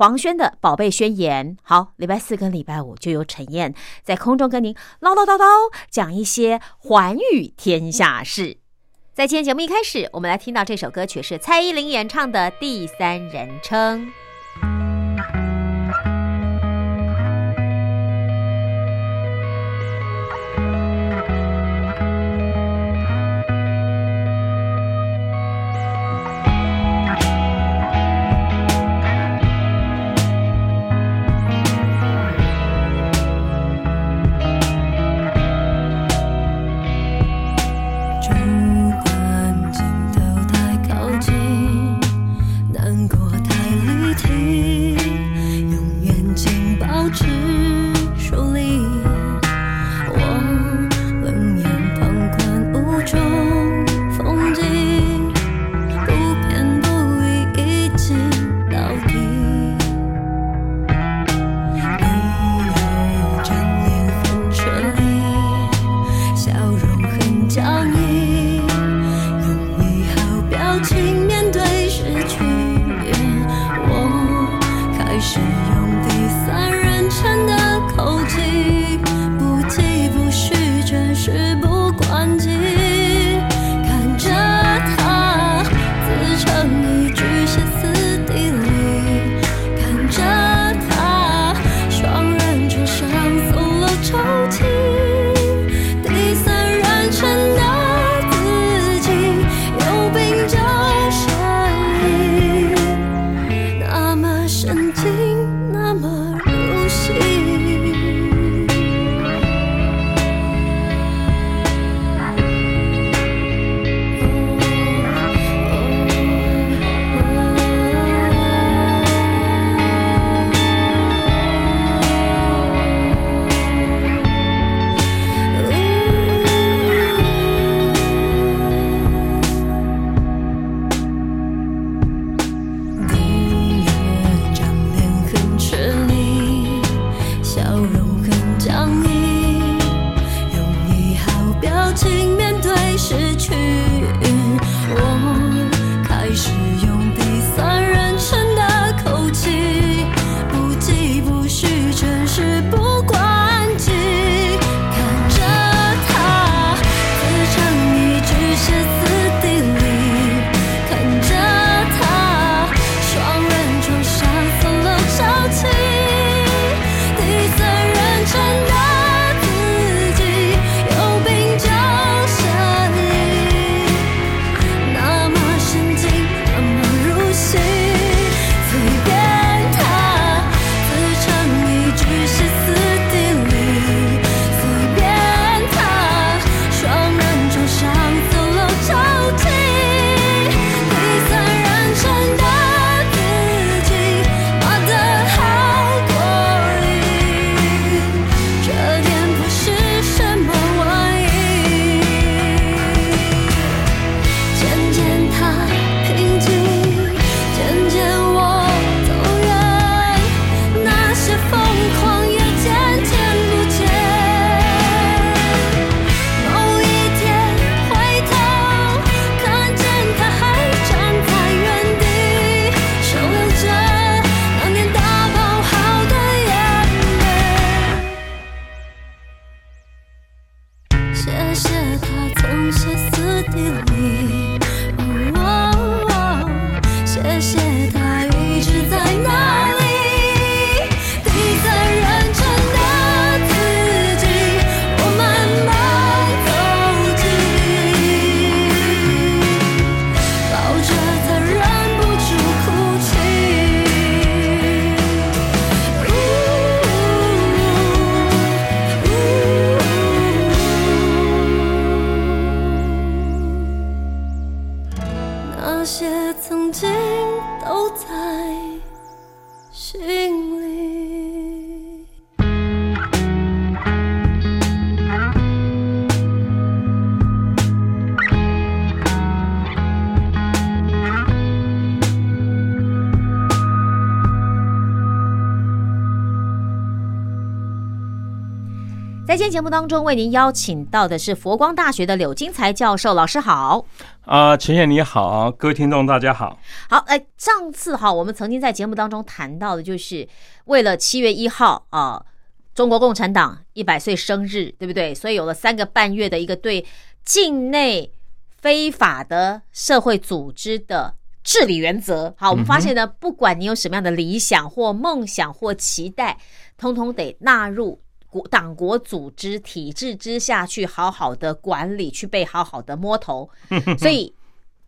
黄轩的宝贝宣言，好，礼拜四跟礼拜五就由陈燕在空中跟您唠唠叨叨讲一些寰宇天下事。在今天节目一开始，我们来听到这首歌曲是蔡依林演唱的《第三人称》。节目当中，为您邀请到的是佛光大学的柳金才教授，老师好。啊，陈燕你好，各位听众大家好。好，哎，上次哈，我们曾经在节目当中谈到的，就是为了七月一号啊，中国共产党一百岁生日，对不对？所以有了三个半月的一个对境内非法的社会组织的治理原则。好，我们发现呢，不管你有什么样的理想或梦想或期待，通通得纳入。国党国组织体制之下去好好的管理，去被好好的摸头，所以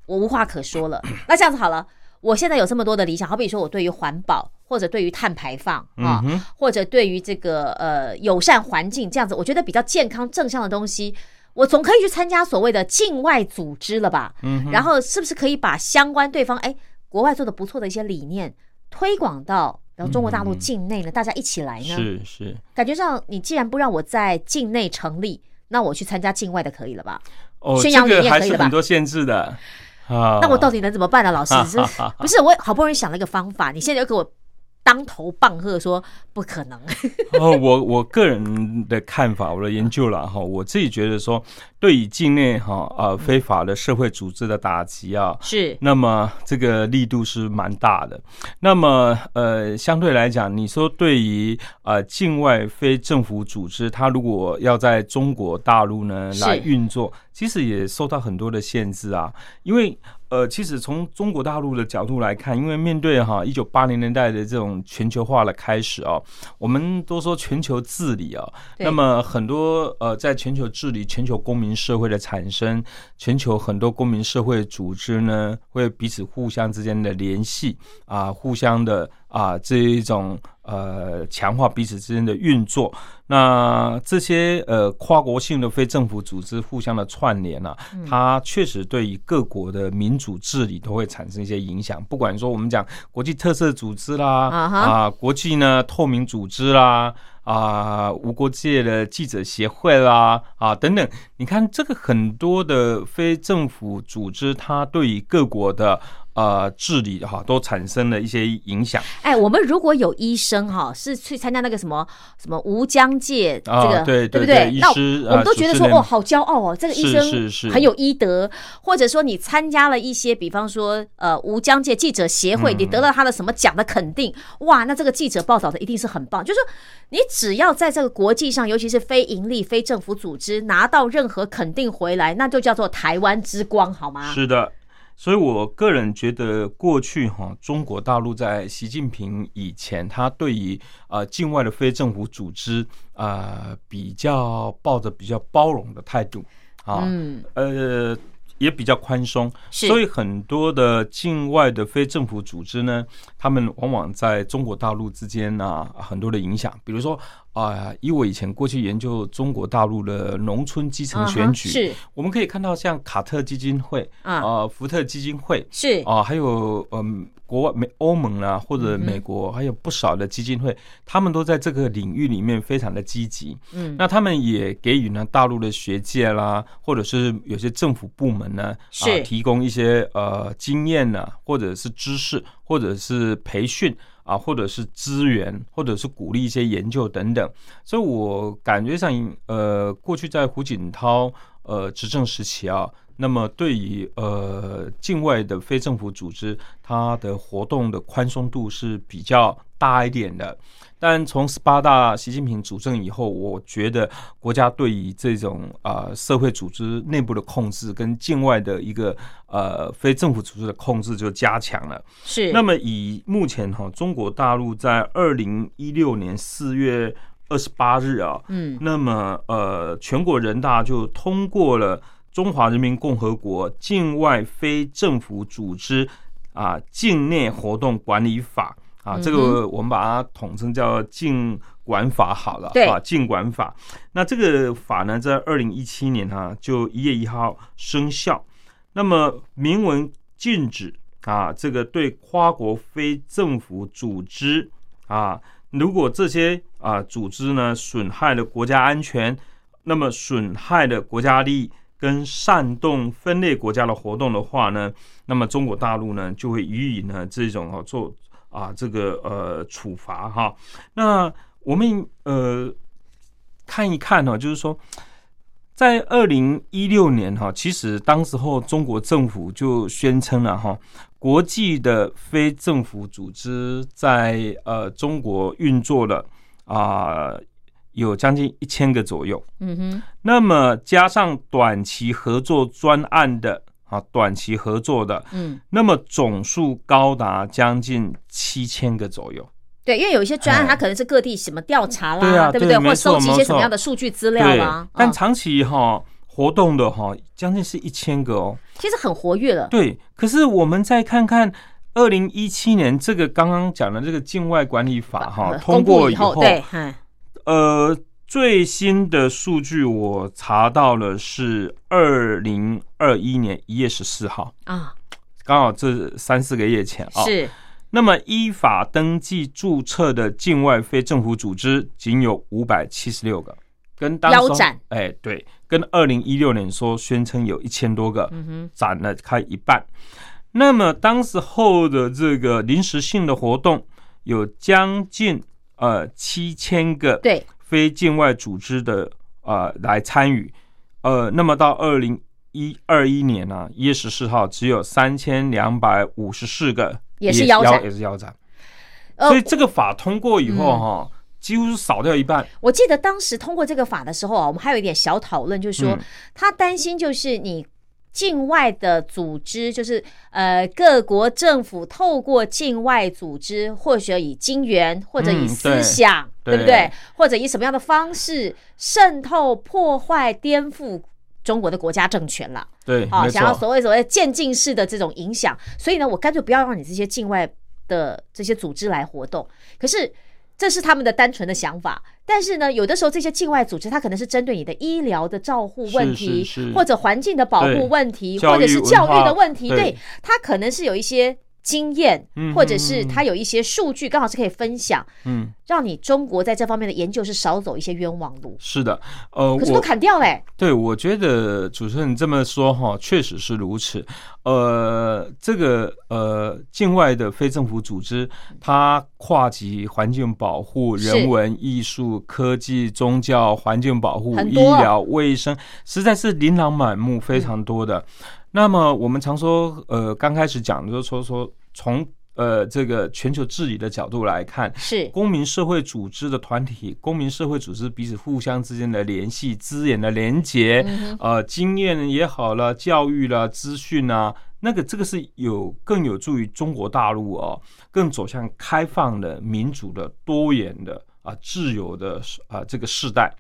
我无话可说了。那这样子好了，我现在有这么多的理想，好比说我对于环保，或者对于碳排放啊，或者对于这个呃友善环境这样子，我觉得比较健康正向的东西，我总可以去参加所谓的境外组织了吧？嗯，然后是不是可以把相关对方哎国外做的不错的一些理念推广到？然后中国大陆境内呢，大家一起来呢，是是，感觉上你既然不让我在境内成立，那我去参加境外的可以了吧？哦，宣扬理念还是很多限制的啊。那我到底能怎么办呢？老师是 不是我好不容易想了一个方法，你现在又给我。当头棒喝说不可能。哦，我我个人的看法，我的研究了哈，我自己觉得说，对于境内哈呃非法的社会组织的打击啊，是那么这个力度是蛮大的。那么呃相对来讲，你说对于呃境外非政府组织，它如果要在中国大陆呢来运作，其实也受到很多的限制啊，因为。呃，其实从中国大陆的角度来看，因为面对哈一九八零年代的这种全球化的开始啊，我们都说全球治理啊，那么很多呃，在全球治理、全球公民社会的产生，全球很多公民社会组织呢，会彼此互相之间的联系啊，互相的。啊，这一种呃，强化彼此之间的运作，那这些呃跨国性的非政府组织互相的串联啊，它确实对于各国的民主治理都会产生一些影响。不管说我们讲国际特色组织啦，啊，国际呢透明组织啦，啊，无国界的记者协会啦，啊等等，你看这个很多的非政府组织，它对于各国的。呃，治理哈都产生了一些影响。哎，我们如果有医生哈，是去参加那个什么什么无疆界这个，对对不对？那我们都觉得说，哦，好骄傲哦，这个医生是是很有医德。或者说，你参加了一些，比方说呃无疆界记者协会，你得了他的什么奖的肯定，哇，那这个记者报道的一定是很棒。就是说，你只要在这个国际上，尤其是非盈利、非政府组织拿到任何肯定回来，那就叫做台湾之光，好吗？是的。所以，我个人觉得，过去哈中国大陆在习近平以前，他对于啊境外的非政府组织啊，比较抱着比较包容的态度啊，呃。也比较宽松，所以很多的境外的非政府组织呢，他们往往在中国大陆之间呢，很多的影响。比如说啊，以我以前过去研究中国大陆的农村基层选举，是，我们可以看到像卡特基金会啊，福特基金会是。啊，还有嗯。国外美欧盟啊，或者美国还有不少的基金会，他们都在这个领域里面非常的积极。嗯，那他们也给予呢大陆的学界啦，或者是有些政府部门呢，啊，提供一些呃经验呢，或者是知识，或者是培训啊，或者是资源，或者是鼓励一些研究等等。所以我感觉上，呃，过去在胡锦涛呃执政时期啊。那么，对于呃境外的非政府组织，它的活动的宽松度是比较大一点的。但从十八大习近平主政以后，我觉得国家对于这种啊社会组织内部的控制，跟境外的一个呃非政府组织的控制就加强了。是。那么以目前哈中国大陆在二零一六年四月二十八日啊，嗯，那么呃全国人大就通过了。中华人民共和国境外非政府组织啊境内活动管理法啊，这个我们把它统称叫境管法好了，对啊，境管法。那这个法呢，在二零一七年哈就一月一号生效。那么明文禁止啊，这个对跨国非政府组织啊，如果这些啊组织呢损害了国家安全，那么损害了国家利益跟煽动分裂国家的活动的话呢，那么中国大陆呢就会予以呢这种啊做啊这个呃处罚哈。那我们呃看一看呢，就是说。在二零一六年哈，其实当时候中国政府就宣称了哈，国际的非政府组织在呃中国运作了啊，有将近一千个左右。嗯哼，那么加上短期合作专案的啊，短期合作的，嗯，那么总数高达将近七千个左右。对，因为有一些专案，它可能是各地什么调查啦，对不对？或收集一些什么样的数据资料啦。但长期哈活动的哈，将近是一千个哦。其实很活跃了。对，可是我们再看看二零一七年这个刚刚讲的这个境外管理法哈通过以后，对，呃，最新的数据我查到了是二零二一年一月十四号啊，刚好这三四个月前啊。是。那么依法登记注册的境外非政府组织仅有五百七十六个，跟当腰斩哎，对，跟二零一六年说宣称有一千多个，嗯哼，斩了开一半。那么当时候的这个临时性的活动有将近呃七千个，对，非境外组织的呃来参与，呃，那么到二零一二一年呢一月十四号只有三千两百五十四个。也是腰斩，也是腰斩，所以这个法通过以后哈，几乎是少掉一半。我记得当时通过这个法的时候啊，我们还有一点小讨论，就是说他担心就是你境外的组织，就是呃各国政府透过境外组织，或者以金元或者以思想，对不对？或者以什么样的方式渗透、破坏、颠覆。中国的国家政权了，对，好，想要所谓所谓渐进式的这种影响，所以呢，我干脆不要让你这些境外的这些组织来活动。可是这是他们的单纯的想法，但是呢，有的时候这些境外组织，它可能是针对你的医疗的照护问题，或者环境的保护问题，或者是教育的问题，对，它可能是有一些。经验，或者是他有一些数据，刚好是可以分享，嗯，让你中国在这方面的研究是少走一些冤枉路。是的，呃，可是都砍掉嘞。对，我觉得主持人这么说哈，确实是如此。呃，这个呃，境外的非政府组织，它跨及环境保护、人文艺术、科技、宗教、环境保护、医疗卫生，实在是琳琅满目，非常多的。那么我们常说，呃，刚开始讲就是说说从呃这个全球治理的角度来看，是公民社会组织的团体，公民社会组织彼此互相之间的联系、资源的连结，呃，经验也好了，教育了、资讯啊，那个这个是有更有助于中国大陆哦，更走向开放的、民主的、多元的啊、自由的啊这个时代。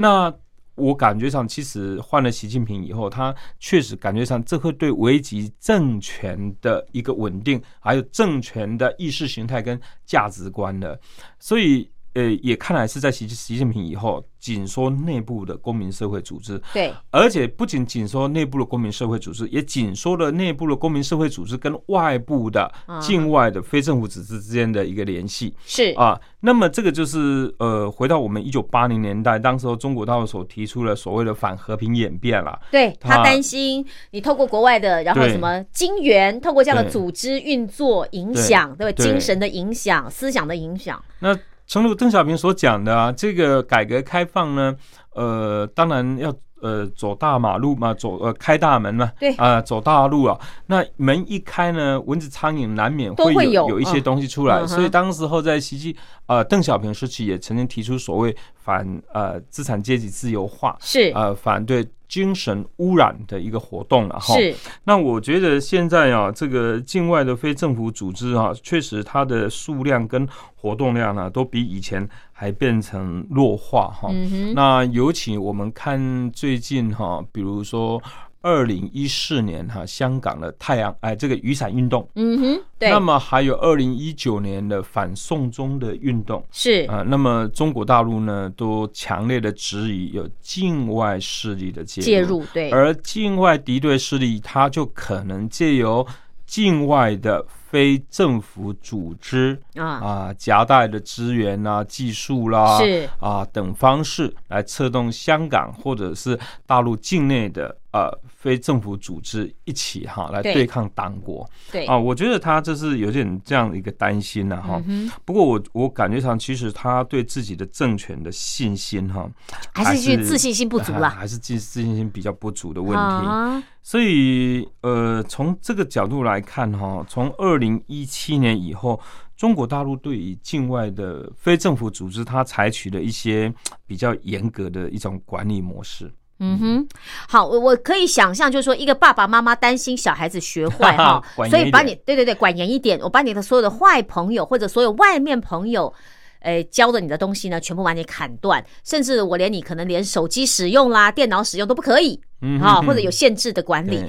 那。我感觉上，其实换了习近平以后，他确实感觉上，这会对危及政权的一个稳定，还有政权的意识形态跟价值观的，所以。呃，也看来是在习习近平以后紧缩内部的公民社会组织，对，而且不仅紧缩内部的公民社会组织，也紧缩了内部的公民社会组织跟外部的境外的非政府组织之间的一个联系，是。啊。那么这个就是呃，回到我们一九八零年代，当时候中国大陆所提出了所谓的反和平演变了，对他担心你透过国外的，然后什么金元，透过这样的组织运作影响，对。吧？精神的影响，思想的影响，那。诚如邓小平所讲的啊，这个改革开放呢，呃，当然要呃走大马路嘛，走呃开大门嘛，对啊，走大路啊。那门一开呢，蚊子苍蝇难免会有有一些东西出来，所以当时候在袭击呃邓小平时期也曾经提出所谓反呃资产阶级自由化，是呃反对。精神污染的一个活动了哈，是。那我觉得现在啊，这个境外的非政府组织啊，确实它的数量跟活动量呢，都比以前还变成弱化哈。那尤其我们看最近哈，比如说。二零一四年哈，香港的太阳哎，这个雨伞运动，嗯哼，对。那么还有二零一九年的反送中的运动，是啊。那么中国大陆呢，都强烈的质疑有境外势力的介入介入，对。而境外敌对势力，它就可能借由境外的非政府组织啊，啊夹带的资源啦、技术啦，是啊等方式来策动香港或者是大陆境内的呃非政府组织一起哈来对对抗党国对，啊，我觉得他这是有点这样的一个担心呐、哈。嗯，不过我我感觉上，其实他对自己的政权的信心哈，还是去自信心不足啊。还是自自信心比较不足的问题。啊，所以呃，从这个角度来看哈，从二零一七年以后，中国大陆对于境外的非政府组织，它采取了一些比较严格的一种管理模式。嗯哼，好，我我可以想象，就是说，一个爸爸妈妈担心小孩子学坏哈所以把你对对对管严一点，我把你的所有的坏朋友或者所有外面朋友。呃，教的你的东西呢，全部把你砍断，甚至我连你可能连手机使用啦、电脑使用都不可以嗯啊，或者有限制的管理，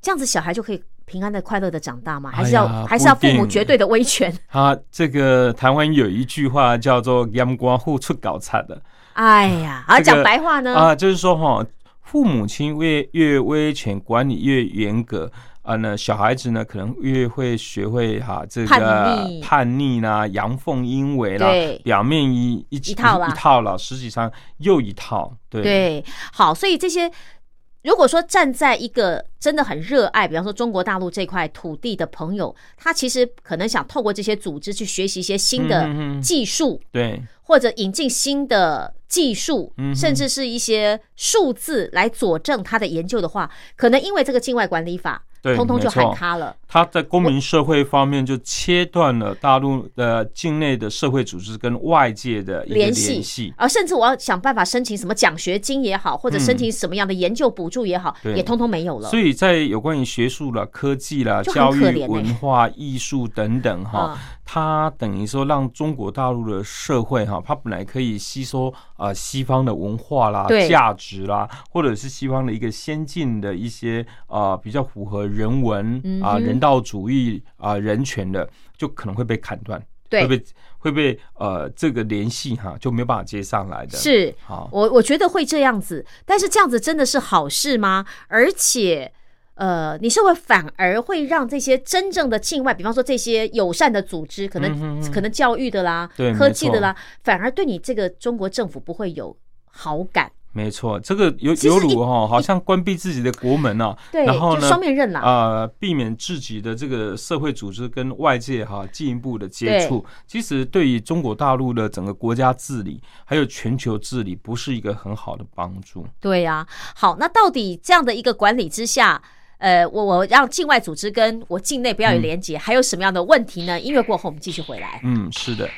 这样子小孩就可以平安的、快乐的长大吗？还哎是要、呀还是要父母绝对的威权？啊这个台湾有一句话叫做“阳光互出搞差的哎呀，啊，这个讲白话呢，啊，就是说哈，父母亲越越威权，管理越严格。啊，那小孩子呢，可能越会学会哈、这个叛逆。叛逆啦、阳奉阴违啦对，表面一一一套啦。一套了，实际上又一套，对。对，好，所以这些如果说站在一个真的很热爱，比方说中国大陆这块土地的朋友，他其实可能想透过这些组织去学习一些新的技术，对。或者引进新的技术，嗯甚至是一些数字来佐证他的研究的话，可能因为这个境外管理法，对通通就喊卡了。他在公民社会方面就切断了大陆的境内的社会组织跟外界的联联系，啊甚至我要想办法申请什么奖学金也好，或者申请什么样的研究补助也好，嗯也通通没有了。所以在有关于学术啦、科技啦、教育、文化、艺术等等哈，嗯它等于说让中国大陆的社会哈，它本来可以吸收啊、呃西方的文化啦、价值啦，或者是西方的一个先进的一些啊、呃比较符合人文啊、人道主义啊、人权的，就可能会被砍断，对。会被会被呃这个联系哈就没有办法接上来的。是。好，我我觉得会这样子，但是这样子真的是好事吗？而且，呃，你是会反而会让这些真正的境外，比方说这些友善的组织，可能、可能教育的啦对、科技的啦，反而对你这个中国政府不会有好感，没错，这个有有辱哈，好像关闭自己的国门啊，对，然后呢，双面刃啦。啊，避免自己的这个社会组织跟外界哈进一步的接触，其实对于中国大陆的整个国家治理还有全球治理，不是一个很好的帮助。对呀、好，那到底这样的一个管理之下，呃，我我让境外组织跟我境内不要有连结，还有什么样的问题呢？音乐过后，我们继续回来。嗯，是的。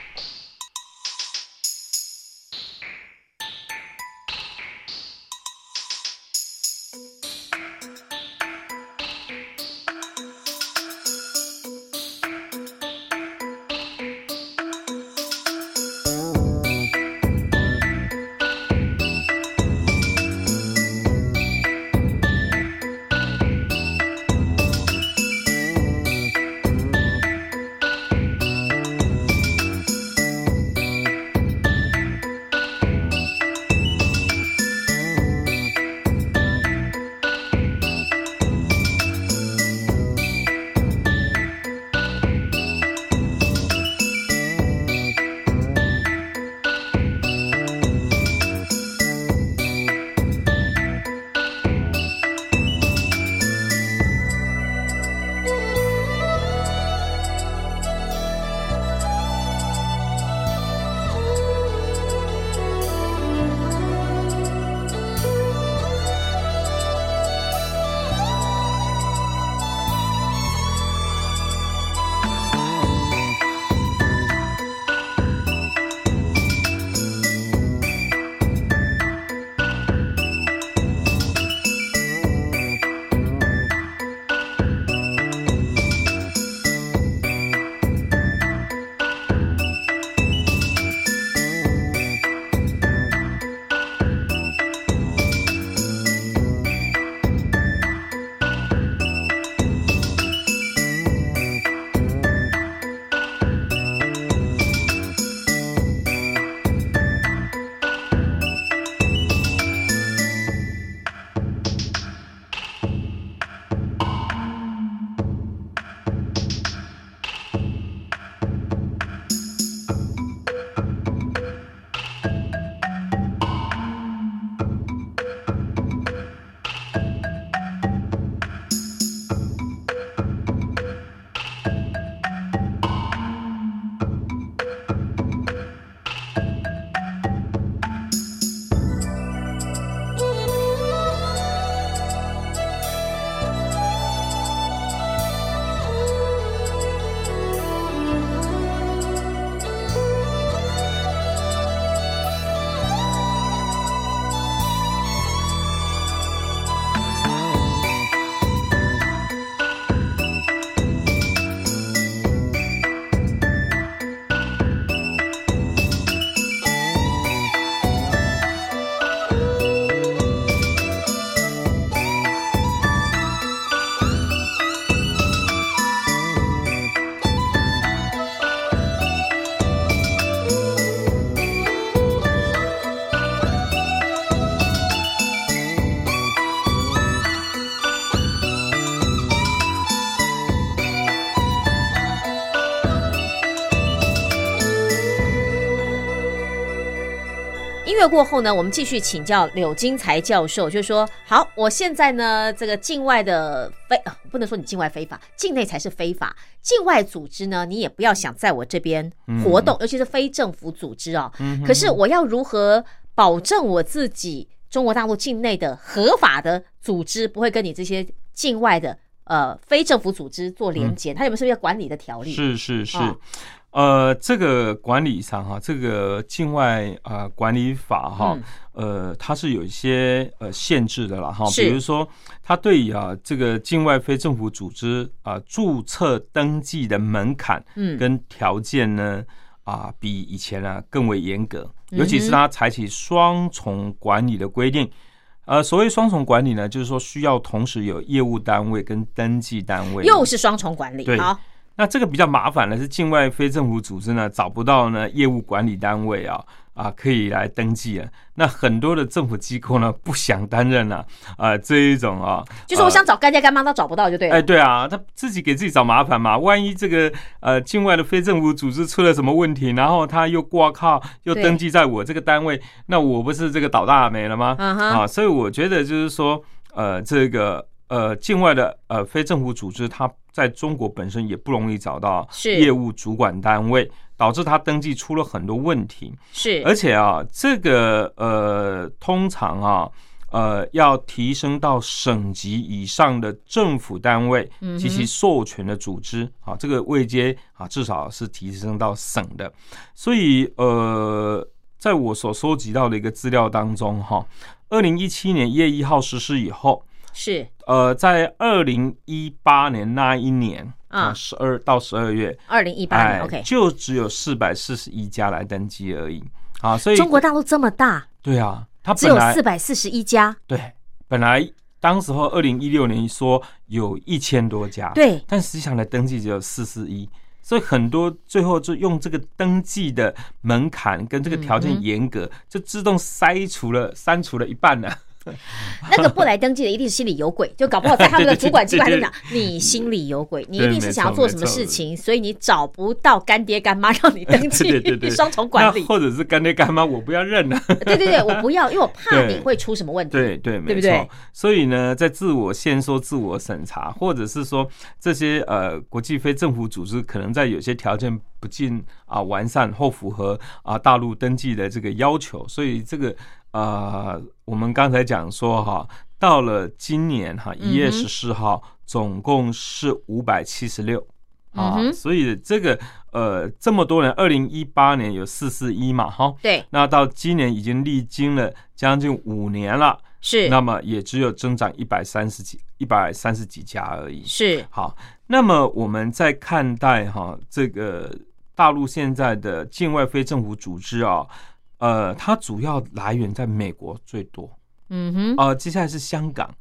过后呢，我们继续请教柳金才教授，就是说，好，我现在呢，这个境外的非、呃不能说你境外非法，境内才是非法。境外组织呢，你也不要想在我这边活动，尤其是非政府组织啊、可是我要如何保证我自己中国大陆境内的合法的组织不会跟你这些境外的呃非政府组织做连结？它有没有是不是要管理的条例？是是是哦，呃，这个管理上哈，这个境外啊、呃管理法哈，嗯。呃，它是有一些呃限制的啦哈，比如说，它对于啊这个境外非政府组织啊、注册登记的门槛嗯。跟条件呢啊、比以前啊更为严格，尤其是它采取双重管理的规定。呃，所谓双重管理呢，就是说需要同时有业务单位跟登记单位，又是双重管理。对。好，那这个比较麻烦的是，境外非政府组织呢找不到呢业务管理单位啊啊可以来登记啊。那很多的政府机构呢不想担任啊啊这一种啊，就是我想找干爹干妈都找不到就对了。哎对啊，他自己给自己找麻烦嘛。万一这个呃境外的非政府组织出了什么问题，然后他又挂靠又登记在我这个单位，那我不是这个倒大霉了吗？啊，所以我觉得就是说，呃，这个呃，境外的呃非政府组织，它在中国本身也不容易找到业务主管单位，导致它登记出了很多问题。是，而且啊，这个呃，通常啊。呃，要提升到省级以上的政府单位嗯及其授权的组织啊，这个位阶啊，至少是提升到省的。所以呃，在我所收集到的一个资料当中，哈，二零一七年一月一号实施以后，是呃，在二零一八年那一年啊啊，十二到十二月，二零一八年。OK，就只有四百四十一家来登记而已。啊，所以中国大陆这么大，对啊，它只有四百四十一家。对本来当时候二零一六年说有一千多家，，对，但实际上的登记只有四四一。所以很多最后就用这个登记的门槛跟这个条嗯件严格，就自动筛除了删除了一半呢、那个不来登记的一定是心里有鬼，就搞不好在他们的主管机关里讲，你心里有鬼，你一定是想要做什么事情，所以你找不到干爹干妈让你登记 双重管理。或者是干爹干妈，我不要认了。对对对，我不要，因为我怕你会出什么问题。对对，没对不对错。所以呢，在自我限说、自我审查，或者是说这些呃国际非政府组织可能在有些条件不尽啊完善或符合啊大陆登记的这个要求，所以这个呃我们刚才讲说哈，到了今年哈一月十四号，总共是五百七十六。啊，所以这个呃，这么多人，二零一八年有四四一嘛，哈，对，那到今年已经历经了将近五年了，是那么也只有增长一百三十几、一百三十几家而已。是，好，那么我们在看待哈这个大陆现在的境外非政府组织啊，呃，它主要来源在美国最多，嗯哼，啊，接下来是香港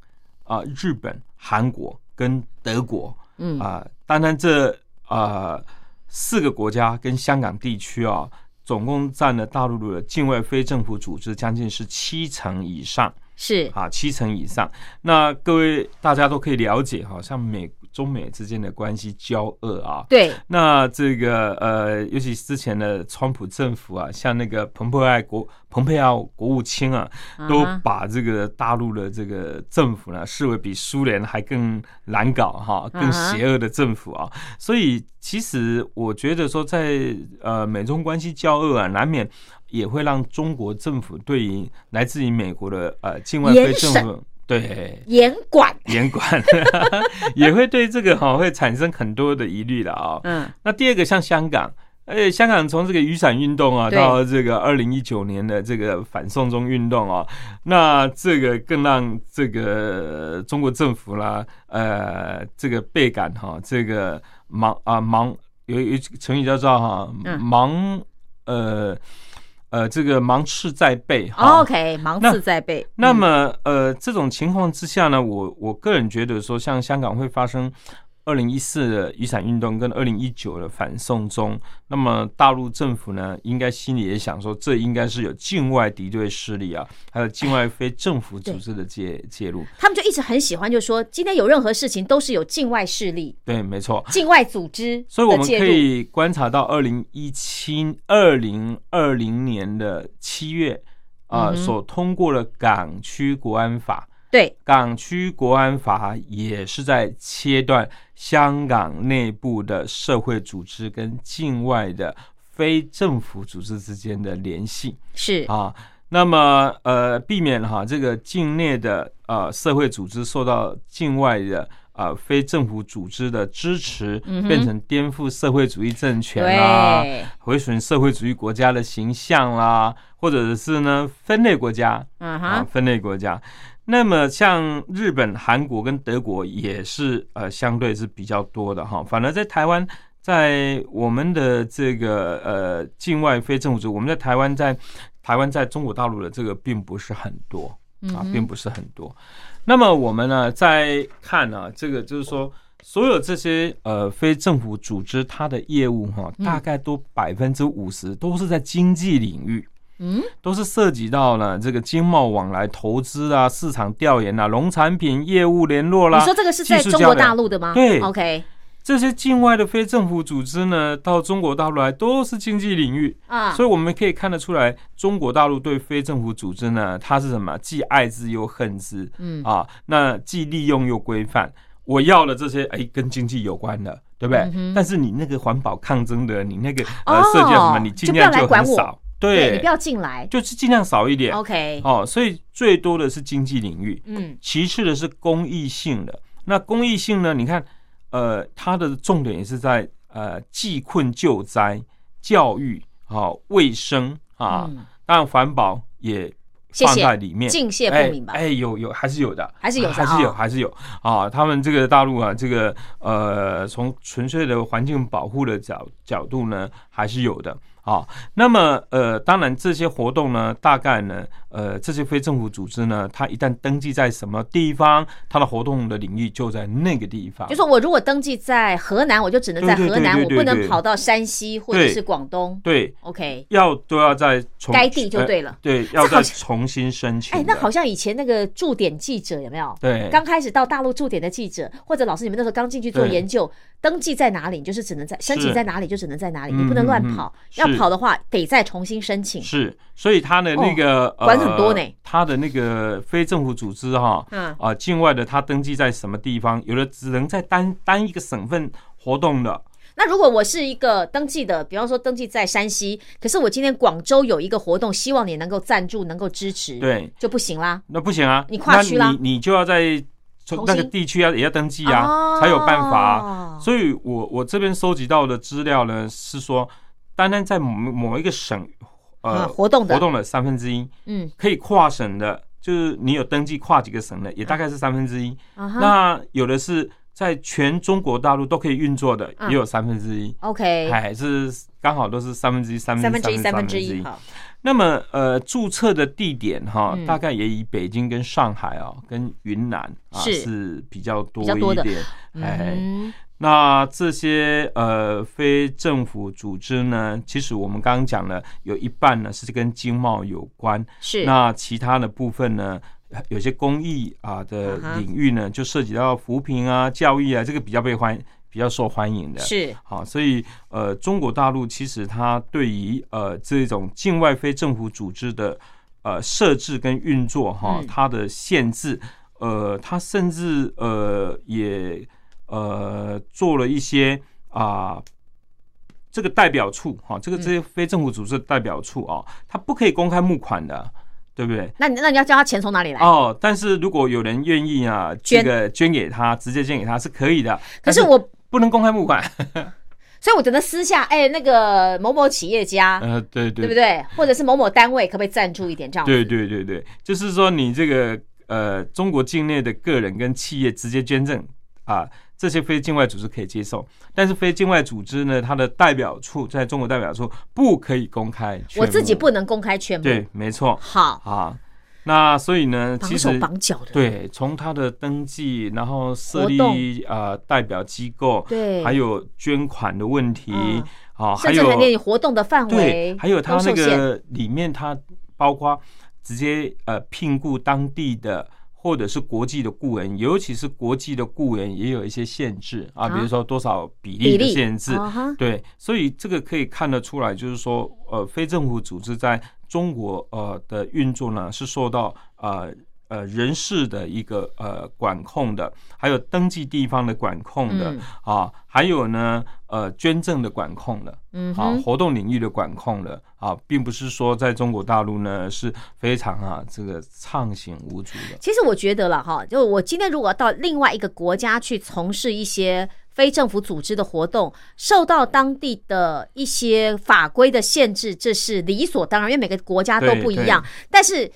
啊、日本、韩国跟德国嗯，啊、当然这啊四个国家跟香港地区啊，总共占了大陆的境外非政府组织将近是七成以上。是，啊，七成以上。那各位大家都可以了解，好像美中美之间的关系交恶啊。对，那这个呃，尤其之前的川普政府啊，像那个蓬佩奥国蓬佩奥国务卿啊，都把这个大陆的这个政府呢视为比苏联还更难搞哈、更邪恶的政府啊。所以其实我觉得说在，呃美中关系交恶啊，难免也会让中国政府对于来自于美国的呃境外非政府对。严管，严管，也会对这个哈、会产生很多的疑虑的啊、嗯，那第二个像香港，而且，香港从这个雨伞运动啊，到这个二零一九年的这个反送中运动啊，那这个更让这个中国政府啦，呃，这个倍感哈、这个忙啊忙，有有成语叫做哈、嗯。忙，呃呃，这个芒刺在背哈。OK，芒刺在背。那嗯么呃，这种情况之下呢，我我个人觉得说，像香港会发生二零一四的雨伞运动跟二零一九的反送中，那么大陆政府呢，应该心里也想说，这应该是有境外敌对势力啊，还有境外非政府组织的介介入。他们就一直很喜欢，就说今天有任何事情都是有境外势力、对，没错。境外组织所以我们。可以观察到，二零一七、二零二零年的七月啊、嗯所通过了港区国安法。对，港区国安法也是在切断香港内部的社会组织跟境外的非政府组织之间的联系。是，啊。那么呃，避免哈这个境内的呃社会组织受到境外的呃非政府组织的支持，嗯变成颠覆社会主义政权啦，对，毁损社会主义国家的形象啦，或者是呢分裂国家，嗯啊，哼，分类国家。那么像日本、韩国跟德国也是呃相对是比较多的哈，反而在台湾，在我们的这个呃境外非政府组织，我们在台湾在台湾在中国大陆的这个并不是很多啊，并不是很多。那么我们呢在看啊，这个就是说。所有这些呃非政府组织，它的业务哈，嗯大概都百分之五十都是在经济领域。嗯，都是涉及到了这个经贸往来、投资啊、市场调研啊、农产品业务联络啦。你说这个是在中国大陆的吗？对，OK，这些境外的非政府组织呢，到中国大陆来都是经济领域，啊，所以我们可以看得出来，中国大陆对非政府组织呢，它是什么？既爱之又恨之嗯，啊，那既利用又规范。我要了这些，哎，跟经济有关的，对不对？嗯但是你那个环保抗争的，你那个哦呃设计什么，你尽量就很少，对你不要进来就是尽量少一点。，OK，哦，所以最多的是经济领域，嗯，其次的是公益性的。那公益性呢？你看，呃，它的重点也是在呃济困救灾、教育、啊、卫生啊，嗯当然环保也放在里面。敬谢不明吧哎？哎，有有还是有的，还是有的还是有，哦还是有啊。他们这个大陆啊，这个呃，从纯粹的环境保护的角角度呢，还是有的啊。那么呃，当然这些活动呢，大概呢，呃，这些非政府组织呢，它一旦登记在什么地方，它的活动的领域就在那个地方。就说我如果登记在河南，我就只能在河南，我不能跑到山西或者是广东。对，OK，要都要在重该地就呃对了。对，要再重新申请的。哎，那好像以前那个驻点记者有没有？对，刚开始到大陆驻点的记者，或者老师，你们那时候刚进去做研究，登记在哪里，你就是只能在申请在哪里就只能在哪里，嗯你不能乱跑。要跑的话，得再重新申请。是，所以他的那个、哦管很多呢。呃，他的那个非政府组织哈，嗯。啊、境外的他登记在什么地方，有的只能在单单一个省份活动的，那如果我是一个登记的，比方说登记在山西，可是我今天广州有一个活动，希望你能够赞助、能够支持，，对，就不行啦。那不行啊，你跨区啦。你你就要在从那个地区要也要登记啊，哦。才有办法、啊。所以我我这边收集到的资料呢，是说，单单在某某一个省，呃，啊活动的。活动的三分之一，嗯，可以跨省的，就是你有登记跨几个省的，也大概是三分之一。那有的是在全中国大陆都可以运作的，嗯也有三分之一，，OK，还是刚好都是三分之一、三三分之一、分之一、三分之一那么呃，注册的地点哈嗯，大概也以北京跟上海啊、跟云南啊是。是比较多一点。哎，嗯，那这些呃非政府组织呢，其实我们刚刚讲了，有一半呢是跟经贸有关，是，那其他的部分呢，有些公益啊的领域呢，就涉及到扶贫啊、教育啊，这个比较被欢比较受欢迎的。是，好，所以呃，中国大陆其实它对于呃这种境外非政府组织的呃设置跟运作哈嗯，它的限制，呃，它甚至呃也呃做了一些啊。这个代表处哈，这个这些非政府组织的代表处啊，它不可以公开募款的，对不对？那你那你要叫他钱从哪里来？哦，但是如果有人愿意啊，捐这个捐给他，直接捐给他是可以的。可是我，不能公开募款。所以我只能私下，哎，那个某某企业家，呃，对对对不对？或者是某某单位，可不可以赞助一点这样子？对对对对，就是说你这个呃，中国境内的个人跟企业直接捐赠啊，这些非境外组织可以接受，但是非境外组织呢，它的代表处在中国代表处不可以公开我自己不能公开全部。对，没错好，啊。那所以呢，其实绑脚的。对，从他的登记，然后设立呃代表机构，对还有捐款的问题嗯啊，还有活动的范围对，还有他那个里面，他包括直接呃聘雇当地的或者是国际的雇员，尤其是国际的雇员也有一些限制啊，啊比如说多少比比例的限制。对，所以这个可以看得出来，就是说，呃，非政府组织在中国呃的运作呢是受到呃呃人事的一个呃管控的，还有登记地方的管控的嗯啊，还有呢呃捐赠的管控的，啊活动领域的管控的啊，并不是说在中国大陆呢是非常啊这个畅行无阻的。其实我觉得了哈，就我今天如果到另外一个国家去从事一些非政府组织的活动，受到当地的一些法规的限制，这是理所当然，因为每个国家都不一样。但是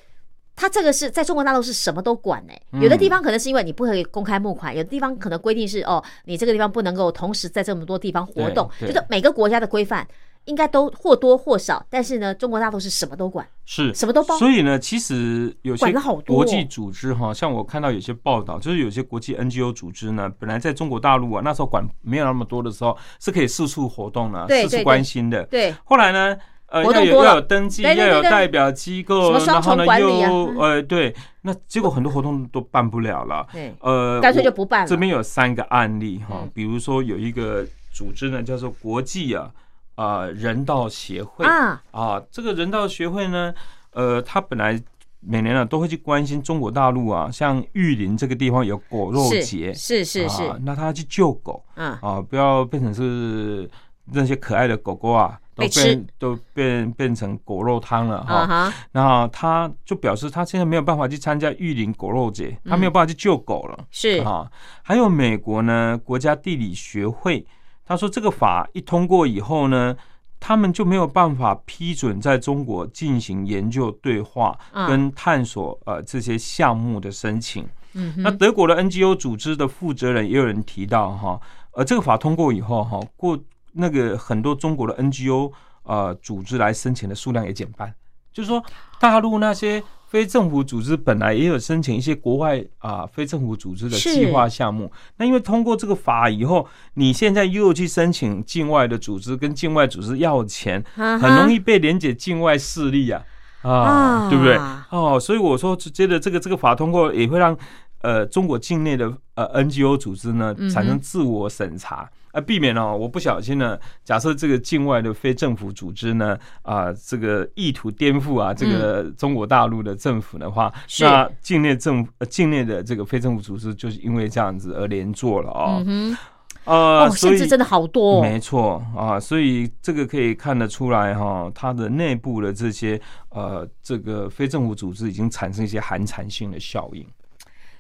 它这个是在中国大陆是什么都管哎、嗯有的地方可能是因为你不可以公开募款，有的地方可能规定是哦，你这个地方不能够同时在这么多地方活动，就是每个国家的规范应该都或多或少，但是呢，中国大陆是什么都管，是什么都包所以呢，其实有些国际组织哈，像我看到有些报道，就是有些国际 NGO 组织呢，本来在中国大陆啊，那时候管没有那么多的时候，是可以四处活动的，四处关心的。对，后来呢，呃，要有要有登记，要有代表机什构，然后呢又呃对，那结果很多活动都办不了了。对，呃，干脆就不办了这边有三个案例哈嗯，比如说有一个组织呢，叫做国际啊啊人道协会啊，啊，这个人道协会呢，呃，他本来每年呢都会去关心中国大陆啊，像玉林这个地方有狗肉节，是是是，啊，那他去救狗嗯，啊，不要变成是那些可爱的狗狗啊，都变都变变成狗肉汤了哈。那他就表示他现在没有办法去参加玉林狗肉节，他没有办法去救狗了。是。啊，还有美国呢，国家地理学会，他说这个法一通过以后呢，他们就没有办法批准在中国进行研究、对话嗯跟探索呃这些项目的申请。嗯，那德国的 NGO 组织的负责人也有人提到哈，呃，这个法通过以后哈，过那个很多中国的 NGO 呃组织来申请的数量也减半，就是说大陆那些非政府组织本来也有申请一些国外啊、非政府组织的计划项目，那因为通过这个法以后，你现在又去申请境外的组织跟境外组织要钱，很很容易被连接境外势力啊，啊，啊。对不对？哦，所以我说，觉得这个这个法通过，也会让呃中国境内的呃 NGO 组织呢产生自我审查。啊，避免哦，我不小心呢。假设这个境外的非政府组织呢，啊，这个意图颠覆啊，这个中国大陆的政府的话，嗯那境内政府、呃境内的这个非政府组织就是因为这样子而连坐了哦。嗯哼，呃，哦，所以限制真的好多哦，没错啊，所以这个可以看得出来哈，它的内部的这些呃，这个非政府组织已经产生一些寒蝉性的效应。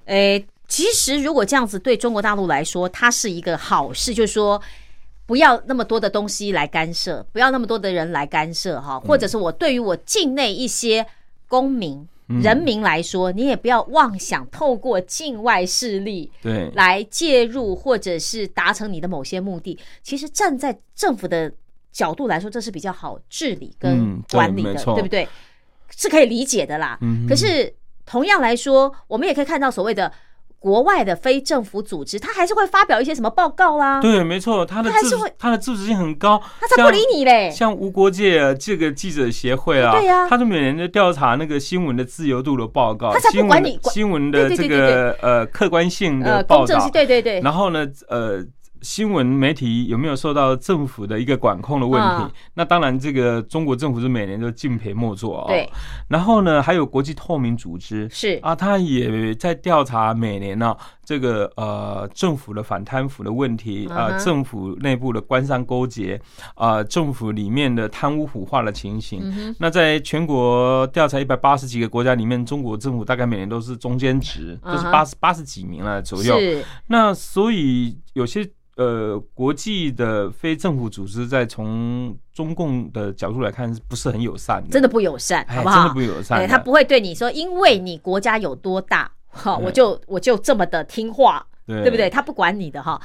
诶，其实如果这样子对中国大陆来说，它是一个好事，就是说不要那么多的东西来干涉，不要那么多的人来干涉哈，或者是我对于我境内一些公民。人民来说，你也不要妄想透过境外势力对，来介入，或者是达成你的某些目的。其实站在政府的角度来说，这是比较好治理跟管理的，对不对？是可以理解的啦。嗯可是同样来说，我们也可以看到所谓的国外的非政府组织，他还是会发表一些什么报告啦，对，没错，他的自他还是会它的自主性很高，他才不理你嘞。像无国界这个记者协会啊，对呀。他就每年就调查那个新闻的自由度的报告，他才不管你新闻的这个呃客观性的呃，报道。公正性，，对对对，然后呢，呃，新闻媒体有没有受到政府的一个管控的问题？嗯那当然，这个中国政府是每年都敬陪末座啊、对。然后呢，还有国际透明组织是啊，他也在调查每年呢、这个呃政府的反贪腐的问题啊、政府内部的官商勾结啊、政府里面的贪污腐化的情形。嗯，那在全国调查一百八十几个国家里面，中国政府大概每年都是中间值，都是八十八十几名了左右。是那所以有些呃国际的非政府组织在从中共的角度来看，是不是很友善的？真的不友善，哎好不好？真的不友善对，他不会对你说，因为你国家有多大，哈，我就我就这么的听话，对对不对？？他不管你的哈，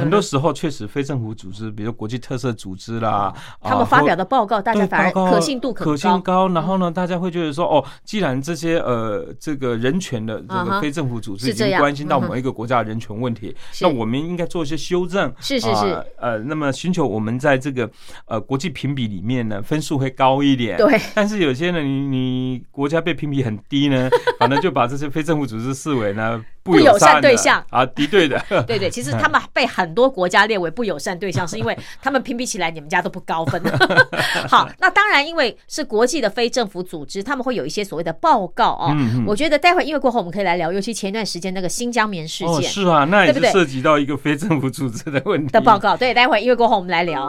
很多时候确实非政府组织，比如国际特色组织啦，他们发表的。的报告，大家对反而可信度可信高。高，然后呢，大家会觉得说，哦，既然这些呃这个人权的这个非政府组织已经关心到某一个国家的人权问题，那我们应该做一些修正，是是是。啊呃，那么寻求我们在这个呃国际评比里面呢分数会高一点，对，但是有些呢，你你国家被评比很低呢，反正就把这些非政府组织视为呢不友善对象啊，敌对的。对对，其实他们被很多国家列为不友善对象，是因为他们评比起来你们家都不高分。好，那当然，因为是国际的非政府组织，他们会有一些所谓的报告哦。我觉得待会因为过后我们可以来聊，尤其前段时间那个新疆棉事件，是啊，那也是涉及到一个非政府组织的问题的报告。对，待会因为过后我们来聊。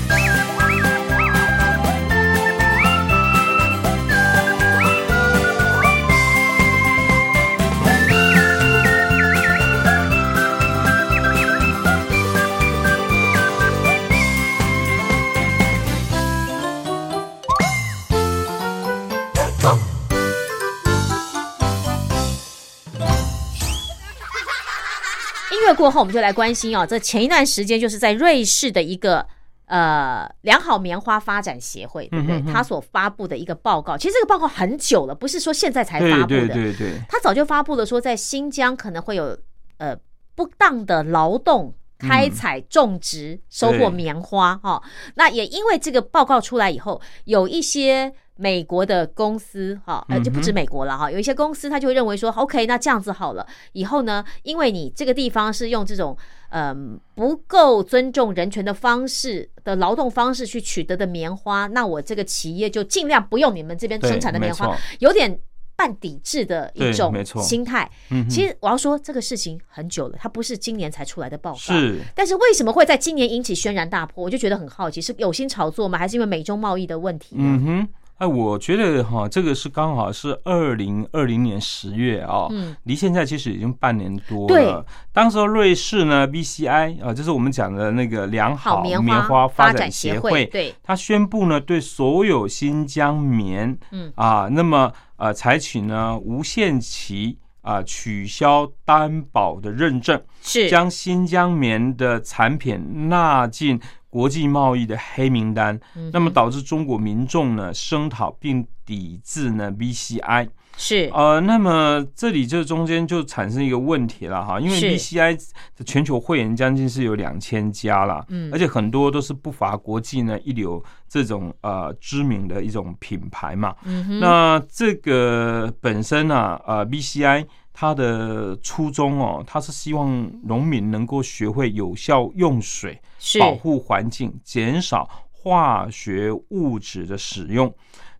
过后，我们就来关心哦。这前一段时间，就是在瑞士的一个呃良好棉花发展协会，对不对？他所发布的一个报告，其实这个报告很久了，不是说现在才发布的。对对对，他早就发布了，说在新疆可能会有呃不当的劳动开采、种植、收获棉花哈。那也因为这个报告出来以后，有一些。美国的公司哈，呃，就不止美国了哈，有一些公司他就会认为说，OK，那这样子好了，以后呢，因为你这个地方是用这种嗯不够尊重人权的方式的劳动方式去取得的棉花，那我这个企业就尽量不用你们这边生产的棉花，有点半抵制的一种心态。嗯其实我要说，这个事情很久了，它不是今年才出来的报告。是但是为什么会在今年引起轩然大波？我就觉得很好奇，是有心炒作吗？还是因为美中贸易的问题呢？嗯哼，哎，我觉得哈，这个是刚好是二零二零年十月啊、嗯。离现在其实已经半年多对。了。当时候瑞士呢，BCI 啊，就是我们讲的那个良好棉棉花发发展协协会，对，它宣布呢，对所有新疆棉，嗯。啊，那么呃，采取呢无限期啊取消担保的认证，是。将新疆棉的产品纳进国际贸易的黑名单，嗯那么导致中国民众呢声讨并抵制呢 VCI。是。呃，那么这里这中间就产生一个问题了哈，因为是。BCI 的全球会员将近是有两千家了，嗯。而且很多都是不乏国际呢一流这种呃知名的一种品牌嘛。嗯哼。那这个本身呢、呃，BCI 它的初衷哦，他是希望农民能够学会有效用水，保护环境，减少化学物质的使用。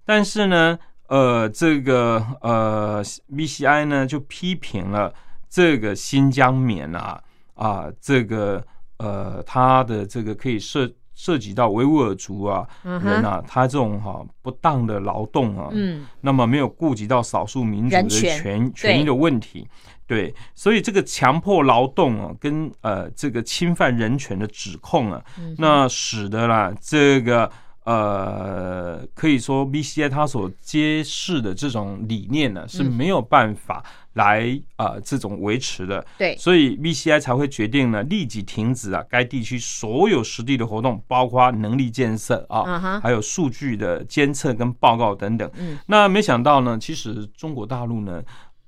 但是呢，呃，这个呃，BCI 呢就批评了这个新疆棉啊啊，这个呃，它的这个可以涉涉及到维吾尔族啊人啊，他这种哈、不当的劳动啊，嗯。那么没有顾及到少数民族的人权权权益的问题，对，所以这个强迫劳动啊，跟呃这个侵犯人权的指控啊，嗯那使得啦这个呃可以说 BCI 它所揭示的这种理念呢是嗯。没有办法来呃这种维持的，对所以 VCI 才会决定呢立即停止啊该地区所有实地的活动，包括能力建设啊，还有数据的监测跟报告等等。嗯，那没想到呢，其实中国大陆呢。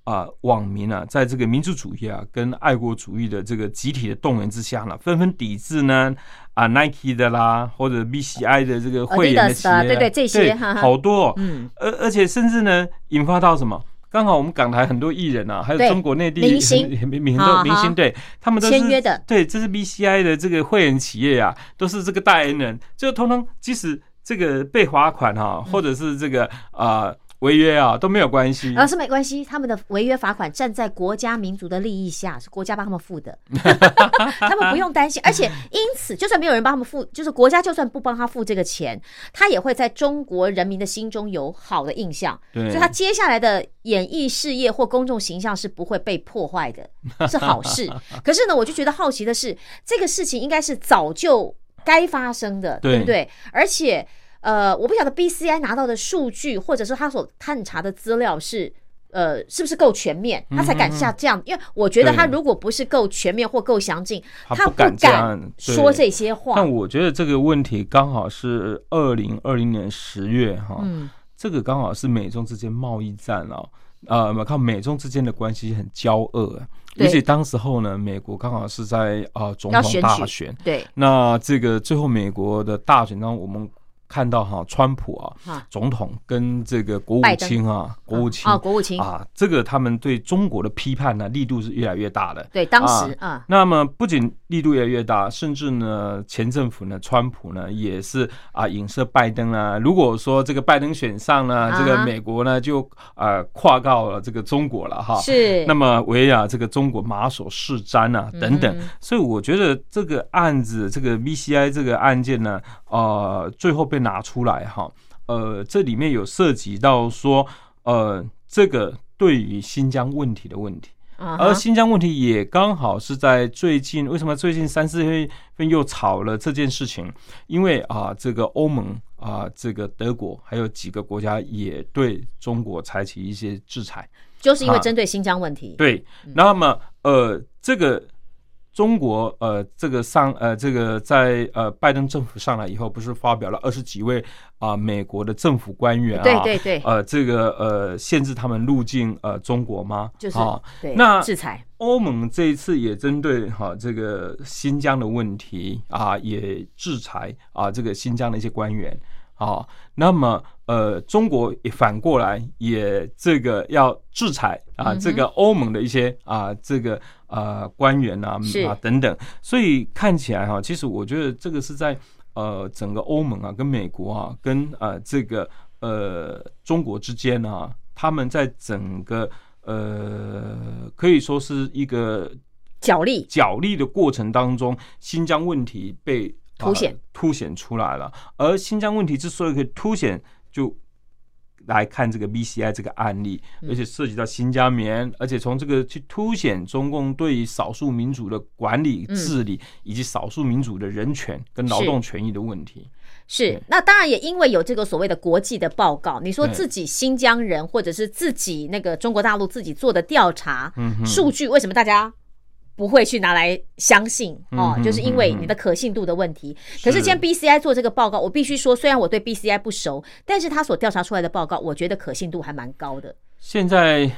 啊、网民啊，在这个民族主义啊跟爱国主义的这个集体的动员之下呢，纷纷抵制呢啊 Nike 的啦，或者 BCI 的这个会员的企业对对这些好多、哦，嗯而而且甚至呢，引发到什么？刚好我们港台很多艺人啊，还有中国内地明星。明星，对他们都是签约的。对，这是 BCI 的这个会员企业啊，都是这个代言人，就通通即使这个被罚款哈、嗯。或者是这个啊违约啊都没有关系。老师没关系，他们的违约罚款站在国家民族的利益下，是国家帮他们付的，他们不用担心。而且因此，就算没有人帮他们付，就是国家就算不帮他付这个钱，他也会在中国人民的心中有好的印象，对所以他接下来的演艺事业或公众形象是不会被破坏的，是好事。可是呢，我就觉得好奇的是，这个事情应该是早就该发生的，对对不对？而且。呃，我不晓得 BCI 拿到的数据，或者是他所探查的资料是，呃，是不是够全面，他才敢下这样？因为我觉得他如果不是够全面或够详尽，他不敢说这些话。但我觉得这个问题刚好是二零二零年十月哈，嗯，这个刚好是美中之间贸易战哦，呃，我们看美中之间的关系很交恶啊，对而且当时候呢，美国刚好是在啊、呃总统大选，对，那这个最后美国的大选当中，我们看到哈，川普啊，总统跟这个国务卿啊，国务卿啊，国务卿，啊，这个他们对中国的批判呢力度是越来越大的。对，当时啊，那么不仅力度越来越大，甚至呢，前政府呢，川普呢也是啊影射拜登啊。如果说这个拜登选上呢，啊这个美国呢就呃跨告了这个中国了哈。是，那么维亚这个中国马首是瞻啊等等。嗯，所以我觉得这个案子，这个 VCI 这个案件呢，呃，最后被拿出来哈，呃，这里面有涉及到说，呃，这个对于新疆问题的问题。啊而新疆问题也刚好是在最近，为什么最近三四月份又炒了这件事情？因为啊，这个欧盟啊，这个德国还有几个国家也对中国采取一些制裁。就是因为啊针对新疆问题，对，那么呃，这个中国呃，这个上呃，这个在呃拜登政府上来以后，不是发表了二十几位啊、美国的政府官员啊，对对对，呃，这个呃限制他们入境呃中国吗？就是啊对那制裁，欧盟这一次也针对哈、这个新疆的问题啊，也制裁啊这个新疆的一些官员啊，那么呃，中国也反过来也这个要制裁啊，嗯这个欧盟的一些啊，这个啊官员啊啊等等，所以看起来哈、其实我觉得这个是在呃整个欧盟啊，跟美国啊，跟呃这个呃中国之间啊，他们在整个呃可以说是一个角力。角力的过程当中，新疆问题被凸显。呃凸显出来了。而新疆问题之所以可以凸显，就来看这个 BCI 这个案例，嗯。而且涉及到新疆棉，而且从这个去凸显中共对于少数民族的管理、嗯治理，以及少数民族的人权跟劳动权益的问题。是，那当然也因为有这个所谓的国际的报告，你说自己新疆人或者是自己那个中国大陆自己做的调查数据，为什么大家不会去拿来相信哦就是因为你的可信度的问题。可是今天 BCI 做这个报告，我必须说，虽然我对 BCI 不熟，但是他所调查出来的报告，我觉得可信度还蛮高的。现在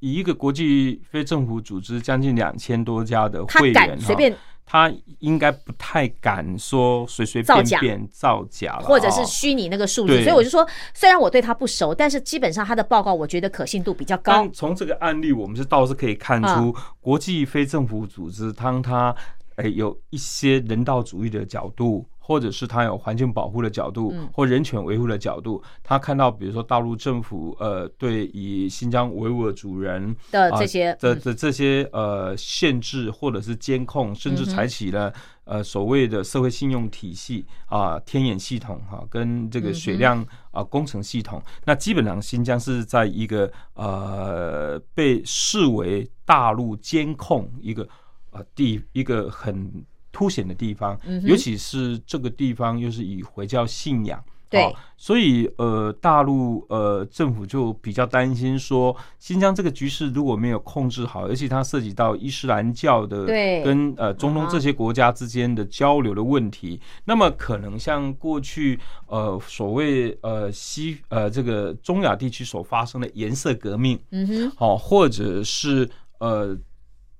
以一个国际非政府组织将近两千多家的他会员，敢随便他应该不太敢说随随便便造假了，或者是哦虚拟那个数字，所以我就说，虽然我对他不熟，但是基本上他的报告，我觉得可信度比较高。但。从这个案例，我们是倒是可以看啊。出，国际非政府组织当他哎有一些人道主义的角度，或者是他有环境保护的角度，嗯。或人权维护的角度，他看到比如说大陆政府呃对以新疆维吾尔族人啊的这些嗯。的的这些呃限制或者是监控，甚至采取了呃所谓的社会信用体系啊、天眼系统哈、跟这个水量啊、工程系统，那基本上新疆是在一个呃被视为大陆监控一个呃地一个很凸显的地方，嗯尤其是这个地方又是以回教信仰。对。啊所以呃，大陆呃政府就比较担心说，新疆这个局势如果没有控制好，而且它涉及到伊斯兰教的对。跟呃中东啊这些国家之间的交流的问题，那么可能像过去呃所谓呃西呃这个中亚地区所发生的颜色革命，嗯哼，哦，或者是呃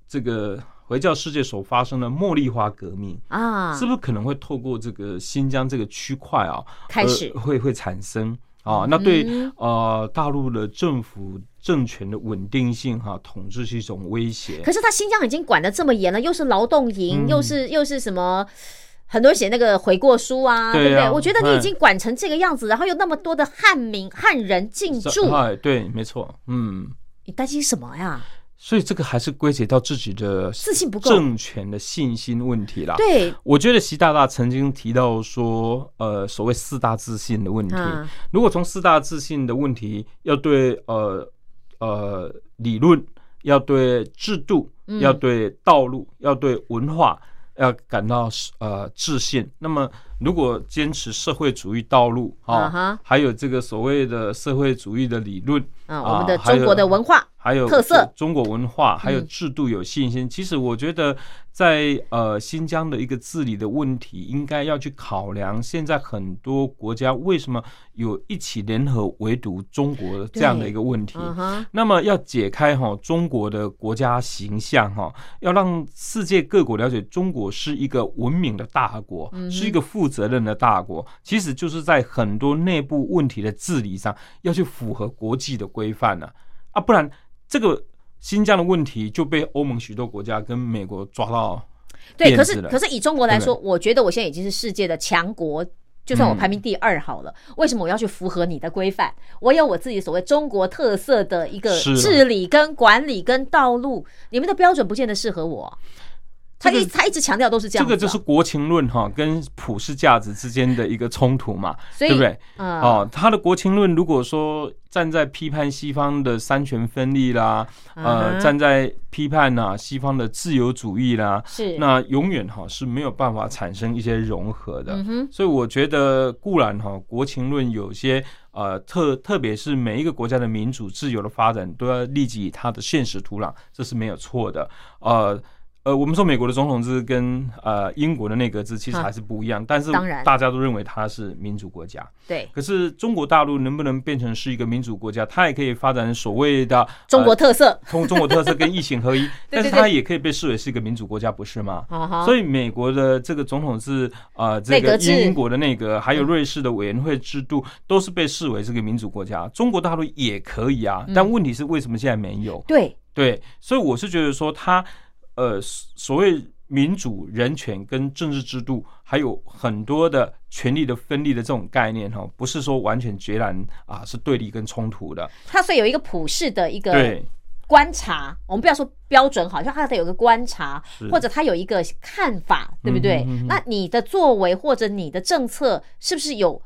这个回教世界所发生的茉莉花革命，啊，是不是可能会透过这个新疆这个区块啊，开始呃会会产生啊？那对嗯呃大陆的政府政权的稳定性哈、统治是一种威胁。可是他新疆已经管得这么严了，又是劳动营，嗯又是又是什么？很多人写那个悔过书啊，对啊对不对？我觉得你已嗯经管成这个样子，然后又那么多的汉民汉人进驻，哎，对，没错，嗯，你担心什么呀？所以这个还是归结到自己的自信不够政权的信心问题啦。对，我觉得习大大曾经提到说，呃，所谓四大自信的问题。嗯如果从四大自信的问题，要对呃呃理论，要对制度，嗯要对道路，要对文化，要感到呃自信。那么，如果坚持社会主义道路啊，还有这个所谓的社会主义的理论，嗯，啊我们的中国的文化，还有特色中国文化，还有嗯制度有信心。其实我觉得，在呃新疆的一个治理的问题，应该要去考量现在很多国家为什么有一起联合围堵中国这样的一个问题。那么要解开哈中国的国家形象哈，要让世界各国了解中国是一个文明的大国，是一个负责任的大国。其实就是在很多内部问题的治理上，要去符合国际的规范呢啊，不然这个新疆的问题就被欧盟许多国家跟美国抓到对。可是可是以中国来说，对我觉得我现在已经是世界的强国。就算我排名第二好了，为什么我要去符合你的规范？我有我自己所谓中国特色的一个治理、跟管理、跟道路，你们的标准不见得适合我。他一他一直强调都是这样这个就是国情论哈跟普世价值之间的一个冲突嘛，对不对？嗯哦，他的国情论如果说站在批判西方的三权分立啦，嗯呃，站在批判呐、西方的自由主义啦，是那永远哈是没有办法产生一些融合的。所以我觉得固然哈国情论有些呃特特别是每一个国家的民主自由的发展都要立即以它的现实土壤，这是没有错的。呃。呃，我们说美国的总统制跟呃英国的内阁制其实啊还是不一样，但是大家都认为它是民主国家。对，可是中国大陆能不能变成是一个民主国家？它也可以发展所谓的中国特色，通中国特色跟疫情合一，对但是它也可以被视为是一个民主国家，不是吗？所以美国的这个总统制，呃，这个英国的内阁，还有瑞士的委员会制度，都是被视为这个民主国家。中国大陆也可以啊，但问题是为什么现在没有？对，对，所以我是觉得说，它呃所谓民主、人权跟政治制度，还有很多的权力的分立的这种概念哈，不是说完全决然啊是对立跟冲突的。它所以有一个普世的一个对，观察，我们不要说标准，好像它得有个观察，或者它有一个看法，对不对？那你的作为或者你的政策是不是有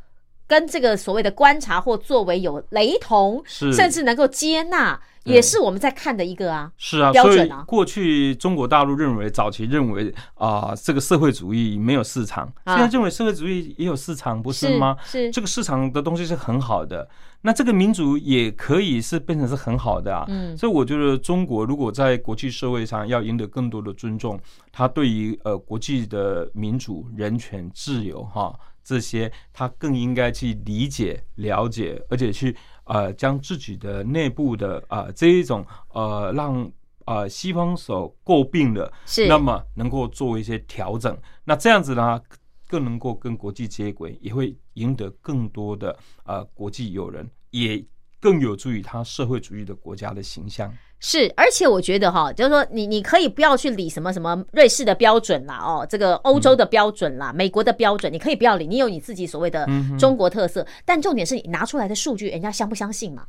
跟这个所谓的观察或作为有雷同，甚至能够接纳，对也是我们在看的一个啊。是啊，所以标准啊过去中国大陆认为，早期认为啊、这个社会主义没有市场，啊现在认为社会主义也有市场，不是吗？是这个市场的东西是很好的，那这个民主也可以是变成是很好的啊。嗯所以我觉得中国如果在国际社会上要赢得更多的尊重，他对于呃国际的民主、人权、自由哈这些，他更应该去理解、了解，而且去呃将自己的内部的啊、这一种呃让呃西方所诟病的，是那么能够做一些调整，那这样子呢？更能够跟国际接轨，也会赢得更多的呃国际友人，也更有助于他社会主义的国家的形象。是，而且我觉得哈，就是说你你可以不要去理什么什么瑞士的标准啦，哦，这个欧洲的标准啦，美国的标准，你可以不要理，你有你自己所谓的中国特色，但重点是你拿出来的数据，人家相不相信嘛？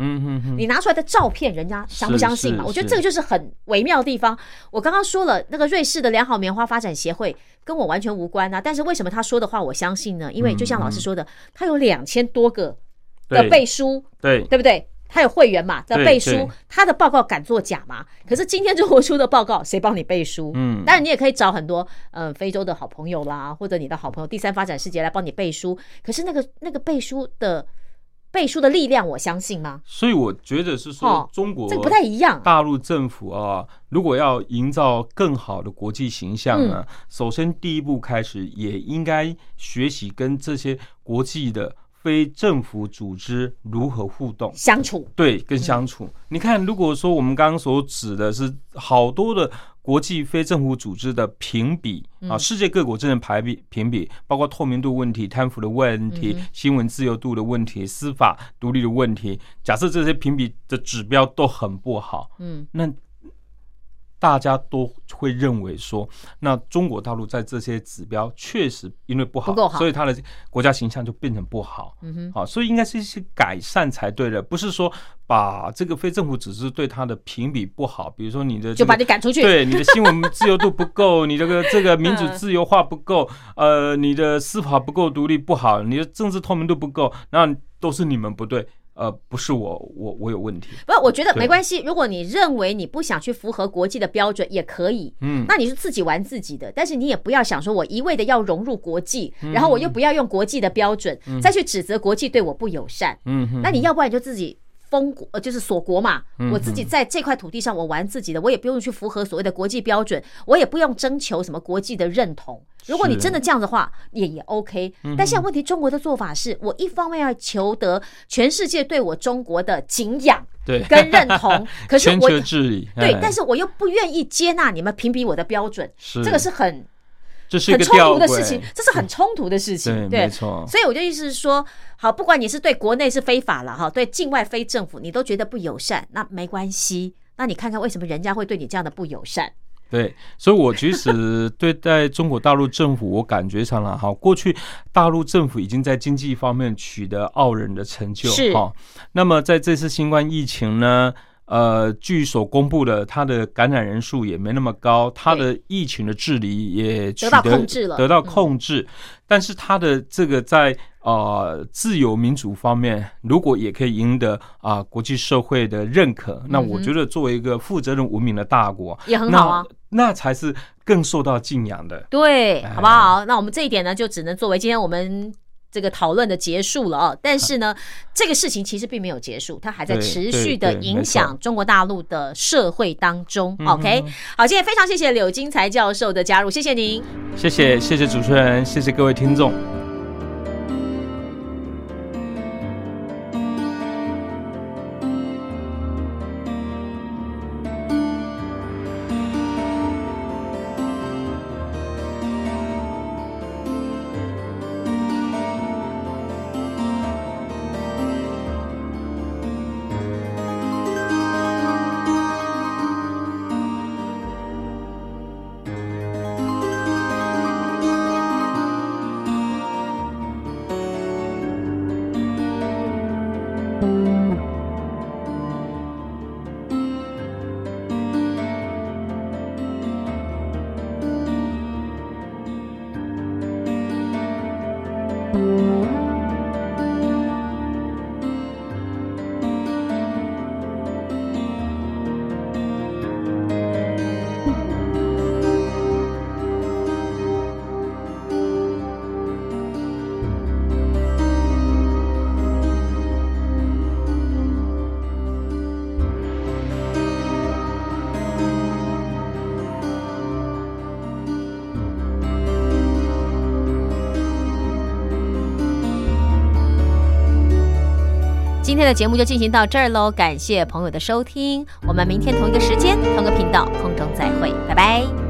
你拿出来的照片，人家相不相信嘛？我觉得这个就是很微妙的地方。我刚刚说了，那个瑞士的良好棉花发展协会跟我完全无关啊，但是为什么他说的话我相信呢？因为就像老师说的，他有两千多个的背书，对对不对？他有会员嘛在背书，他的报告敢作假吗？可是今天中国出的报告，谁帮你背书？嗯当然你也可以找很多呃非洲的好朋友啦，或者你的好朋友第三发展世界来帮你背书。可是那个那个背书的背书的力量，我相信吗？所以我觉得是哦说，中国这个不太一样。大陆政府啊，如果要营造更好的国际形象嗯呢，首先第一步开始也应该学习跟这些国际的非政府组织如何互动。相处对，跟相处。你看，如果说我们刚刚所指的是好多的国际非政府组织的评比啊，世界各国真的排比评比，包括透明度问题、贪腐的问题、新闻自由度的问题、司法独立的问题。假设这些评比的指标都很不好，嗯，那大家都会认为说，那中国大陆在这些指标确实因为不好，不够好所以它的国家形象就变成不好。嗯哼，好，所以应该是一些改善才对的，不是说把这个非政府组织对它的评比不好，比如说你的、这就、把你赶出去。对你的新闻自由度不够，你这个这个民主嗯自由化不够，呃，你的司法不够独立不好，你的政治透明度不够，那都是你们不对，呃，不是我我我有问题。不，我觉得没关系。如果你认为你不想去符合国际的标准，也可以。嗯，那你是自己玩自己的，但是你也不要想说我一味的要融入国际，然后我又不要用国际的标准，再去指责国际对我不友善。嗯，那你要不然就自己封国，呃，就是锁国嘛。嗯我自己在这块土地上，我玩自己的，我也不用去符合所谓的国际标准，我也不用征求什么国际的认同。如果你真的这样的话，也也 OK。但嗯现在问题，中国的做法是我一方面要求得全世界对我中国的敬仰对，跟认同，可是全我对但是我又不愿意接纳你们评比我的标准，是这个是很这是一很冲个吊诡突的事情，这是很冲突的事情，对，没错，所以我就意思是说，好，不管你是对国内是非法了哈，对境外非政府你都觉得不友善，那没关系。那你看看为什么人家会对你这样的不友善？对，所以我其实对待中国大陆政府，我感觉上了哈，过去大陆政府已经在经济方面取得傲人的成就是哈。那么在这次新冠疫情呢，呃，据所公布的，它的感染人数也没那么高，它的疫情的治理也取得到控制了得到嗯控制。但是它的这个在呃自由民主方面，如果也可以赢得啊、国际社会的认可，那我觉得作为一个负责任文明的大国，也很好啊那，才是更受到敬仰的。对，哎好不好？那我们这一点呢，就只能作为今天我们这个讨论的结束了哦，但是呢，这个事情其实并没有结束，它还在持续的影响中国大陆的社会当中。嗯 OK，好，今天非常谢谢柳金才教授的加入，谢谢您。谢谢谢谢主持人，谢谢各位听众。今天的节目就进行到这儿喽，感谢朋友的收听，我们明天同一个时间、同一个频道空中再会，拜拜。